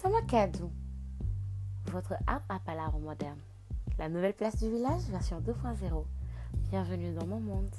Samakadou, votre app à palabre moderne. La nouvelle place du village, version 2.0. Bienvenue dans mon monde.